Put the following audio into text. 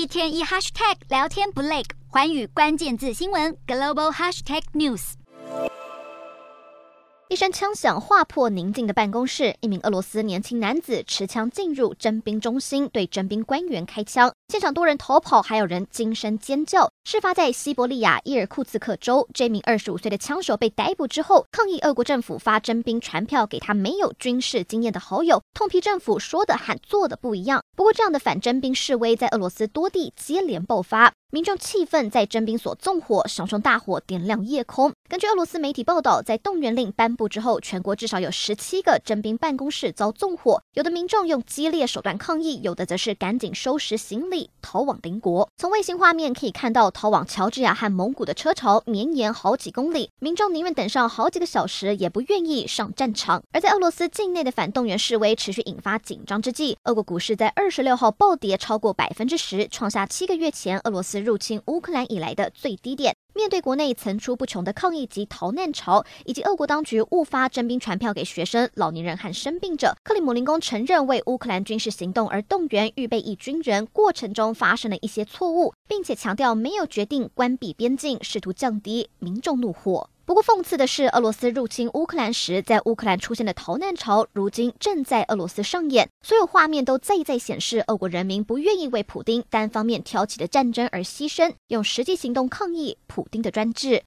一天一 hashtag 聊天不累，环宇关键字新闻 global hashtag news。一声枪响划破宁静的办公室，一名俄罗斯年轻男子持枪进入征兵中心，对征兵官员开枪，现场多人逃跑，还有人惊声尖叫。事发在西伯利亚伊尔库茨克州，这名二十五岁的枪手被逮捕之后，抗议俄国政府发征兵传票给他没有军事经验的好友，痛批政府说的和做的不一样。不过，这样的反征兵示威在俄罗斯多地接连爆发。民众气愤，在征兵所纵火，熊熊大火点亮夜空。根据俄罗斯媒体报道，在动员令颁布之后，全国至少有十七个征兵办公室遭纵火。有的民众用激烈手段抗议，有的则是赶紧收拾行李逃往邻国。从卫星画面可以看到，逃往乔治亚和蒙古的车潮绵延好几公里，民众宁愿等上好几个小时，也不愿意上战场。而在俄罗斯境内的反动员示威持续引发紧张之际，俄国股市在二十六号暴跌超过百分之十，创下七个月前俄罗斯入侵乌克兰以来的最低点。面对国内层出不穷的抗议及逃难潮，以及俄国当局误发征兵传票给学生、老年人和生病者，克里姆林宫承认为乌克兰军事行动而动员预备役军人过程中发生了一些错误，并且强调没有决定关闭边境，试图降低民众怒火。不过，讽刺的是，俄罗斯入侵乌克兰时，在乌克兰出现的逃难潮，如今正在俄罗斯上演。所有画面都再一再显示，俄国人民不愿意为普丁单方面挑起的战争而牺牲，用实际行动抗议普丁的专制。